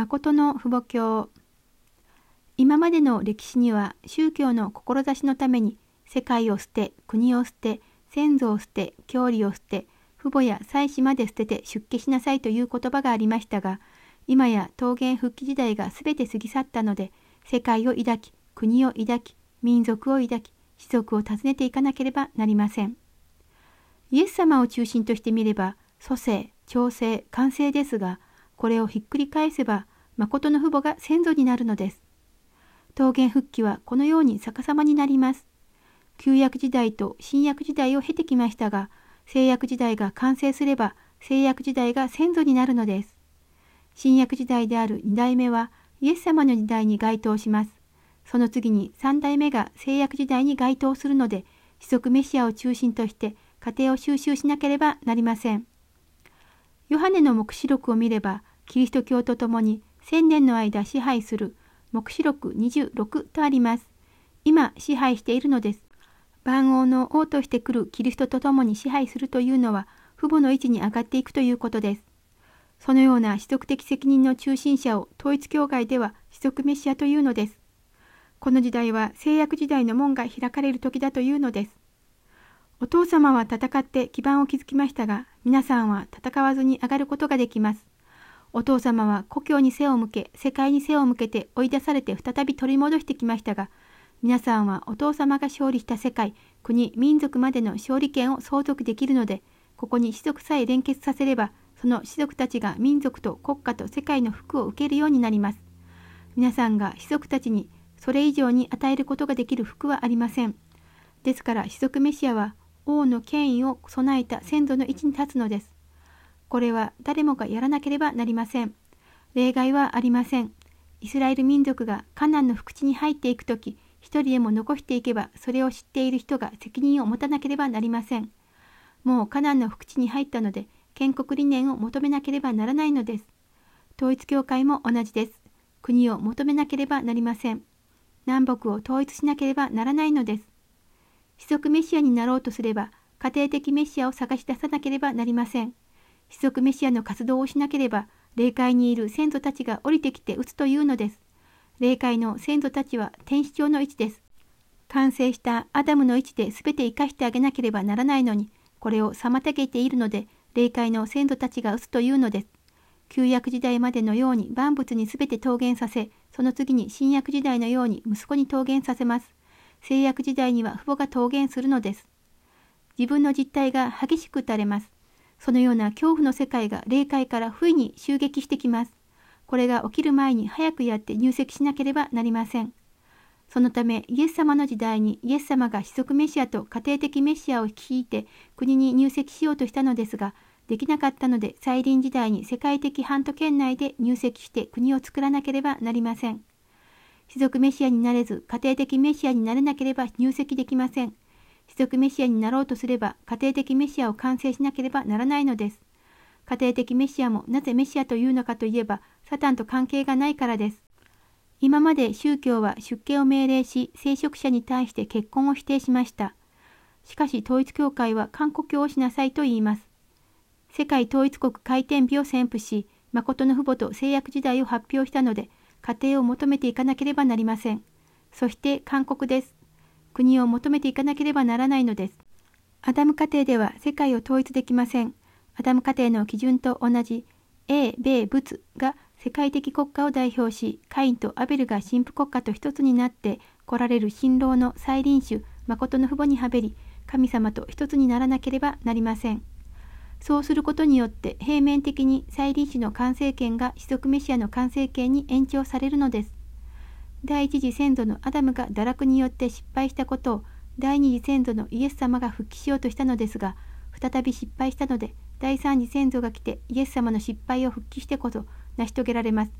誠の父母教今までの歴史には宗教の志のために世界を捨て国を捨て先祖を捨て郷里を捨て父母や妻子まで捨てて出家しなさいという言葉がありましたが今や桃源復帰時代が全て過ぎ去ったので世界を抱き国を抱き民族を抱き士族を訪ねていかなければなりません。イエス様を中心としてみれば蘇生調整完成ですがこれをひっくり返せば誠の父母が先祖になるのです。桃源復帰はこのように逆さまになります。旧約時代と新約時代を経てきましたが聖約時代が完成すれば聖約時代が先祖になるのです。新約時代である2代目はイエス様の時代に該当します。その次に3代目が聖約時代に該当するので、子息メシアを中心として家庭を収集しなければなりません。ヨハネの黙示録を見れば、キリスト教と共に千年の間支配する黙示録26とあります。今支配しているのです。万王の王として来るキリストと共に支配するというのは、父母の位置に上がっていくということです。そのような子息的責任の中心者を統一教会では子息メシアというのです。この時代は制約時代の門が開かれる時だというのです。お父様は戦って基盤を築きましたが、皆さんは戦わずに上がることができます。お父様は故郷に背を向け、世界に背を向けて追い出されて再び取り戻してきましたが、皆さんはお父様が勝利した世界、国、民族までの勝利権を相続できるので、ここに士族さえ連結させれば、その士族たちが民族と国家と世界の福を受けるようになります。皆さんが士族たちにそれ以上に与えることができる福はありません。ですから、士族メシアは王の権威を備えた先祖の位置に立つのです。これは誰もがやらなければなりません。例外はありません。イスラエル民族がカナンの福地に入っていくとき、一人でも残していけば、それを知っている人が責任を持たなければなりません。もうカナンの福地に入ったので、建国理念を求めなければならないのです。統一教会も同じです。国を求めなければなりません。南北を統一しなければならないのです。子息メシアになろうとすれば、家庭的メシアを探し出さなければなりません。子息メシアの活動をしなければ、霊界にいる先祖たちが降りてきて打つというのです。霊界の先祖たちは天使長の位置です。完成したアダムの位置で全て生かしてあげなければならないのに、これを妨げているので、霊界の先祖たちが打つというのです。旧約時代までのように万物に全て桃源させ、その次に新約時代のように息子に桃源させます。聖約時代には父母が桃源するのです。自分の実態が激しく打たれます。そのような恐怖の世界が霊界から不意に襲撃してきます。これが起きる前に早くやって入籍しなければなりません。そのためイエス様の時代にイエス様が子息メシアと家庭的メシアを率いて国に入籍しようとしたのですが、できなかったので再臨時代に世界的半島圏内で入籍して国を作らなければなりません。士族メシアになれず家庭的メシアになれなければ入籍できません。士族メシアになろうとすれば家庭的メシアを完成しなければならないのです。家庭的メシアもなぜメシアというのかといえばサタンと関係がないからです。今まで宗教は出家を命令し聖職者に対して結婚を否定しました。しかし統一教会は韓国教をしなさいと言います。世界統一国開店日を宣布し、誠の父母と制約時代を発表したので、家庭を求めていかなければなりません。そして韓国です。国を求めていかなければならないのです。アダム家庭では世界を統一できません。アダム家庭の基準と同じ、英、米、仏が世界的国家を代表し、カインとアベルが神父国家と一つになって来られる新郎の再臨種、誠の父母にはべり、神様と一つにならなければなりません。そうすることによって平面的に再臨死の完成権が子息メシアの完成権に延長されるのです。第一次先祖のアダムが堕落によって失敗したことを第二次先祖のイエス様が復帰しようとしたのですが、再び失敗したので、第三次先祖が来てイエス様の失敗を復帰してこそ成し遂げられます。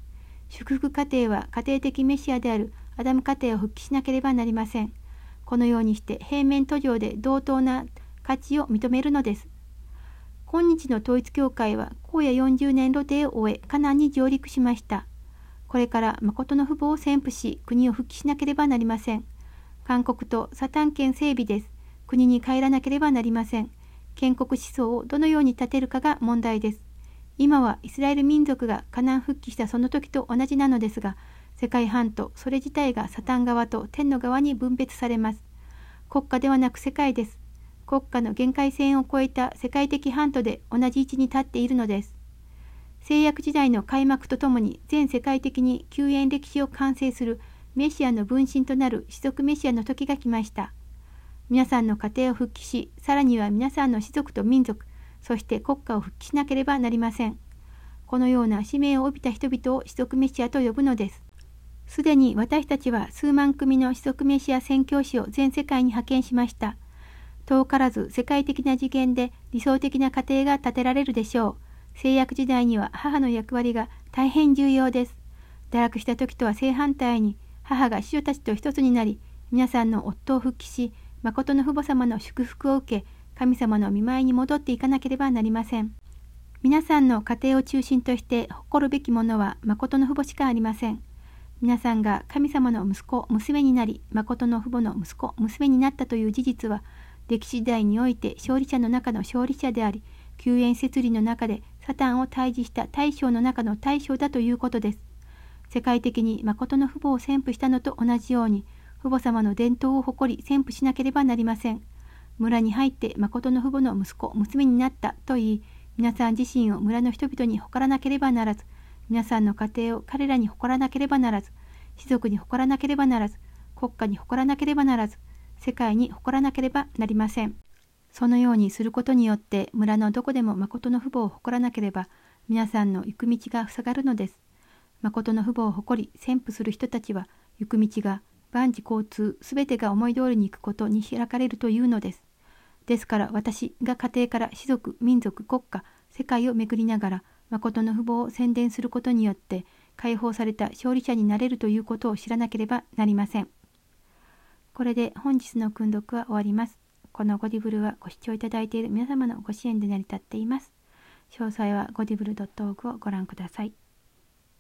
祝福家庭は家庭的メシアであるアダム家庭を復帰しなければなりません。このようにして平面途上で同等な価値を認めるのです。今日の統一教会は荒野40年露呈を終え、カナンに上陸しました。これから誠の父母を宣布し、国を復帰しなければなりません。韓国とサタン県整備です。国に帰らなければなりません。建国思想をどのように立てるかが問題です。今はイスラエル民族がカナン復帰したその時と同じなのですが、世界半島それ自体がサタン側と天の側に分別されます。国家ではなく世界です。国家の限界線を超えた世界的半島で同じ位置に立っているのです。制約時代の開幕とともに全世界的に救援歴史を完成するメシアの分身となる士族メシアの時が来ました。皆さんの家庭を復帰し、さらには皆さんの士族と民族、そして国家を復帰しなければなりません。このような使命を帯びた人々を士族メシアと呼ぶのです。すでに私たちは数万組の士族メシア宣教師を全世界に派遣しました。遠からず世界的な次元で理想的な家庭が建てられるでしょう。制約時代には母の役割が大変重要です。堕落した時とは正反対に母が子女たちと一つになり、皆さんの夫を復帰し、誠の父母様の祝福を受け、神様の見舞いに戻っていかなければなりません。皆さんの家庭を中心として誇るべきものは誠の父母しかありません。皆さんが神様の息子、娘になり、誠の父母の息子、娘になったという事実は、歴史時代において勝利者の中の勝利者であり、救援設理の中でサタンを退治した大将の中の大将だということです。世界的に誠の父母を宣布したのと同じように、父母様の伝統を誇り宣布しなければなりません。村に入って誠の父母の息子、娘になったと言い、皆さん自身を村の人々に誇らなければならず、皆さんの家庭を彼らに誇らなければならず、士族に誇らなければならず、国家に誇らなければならず、世界に誇らなければなりません。そのようにすることによって村のどこでも誠の父母を誇らなければ皆さんの行く道が塞がるのです。誠の父母を誇り宣布する人たちは行く道が万事交通すべてが思い通りに行くことに開かれるというのです。ですから私が家庭から士族民族国家世界を巡りながら誠の父母を宣伝することによって解放された勝利者になれるということを知らなければなりません。これで本日の訓読は終わります。このゴディブルはご視聴いただいている皆様のご支援で成り立っています。詳細はゴディブル .org をご覧ください。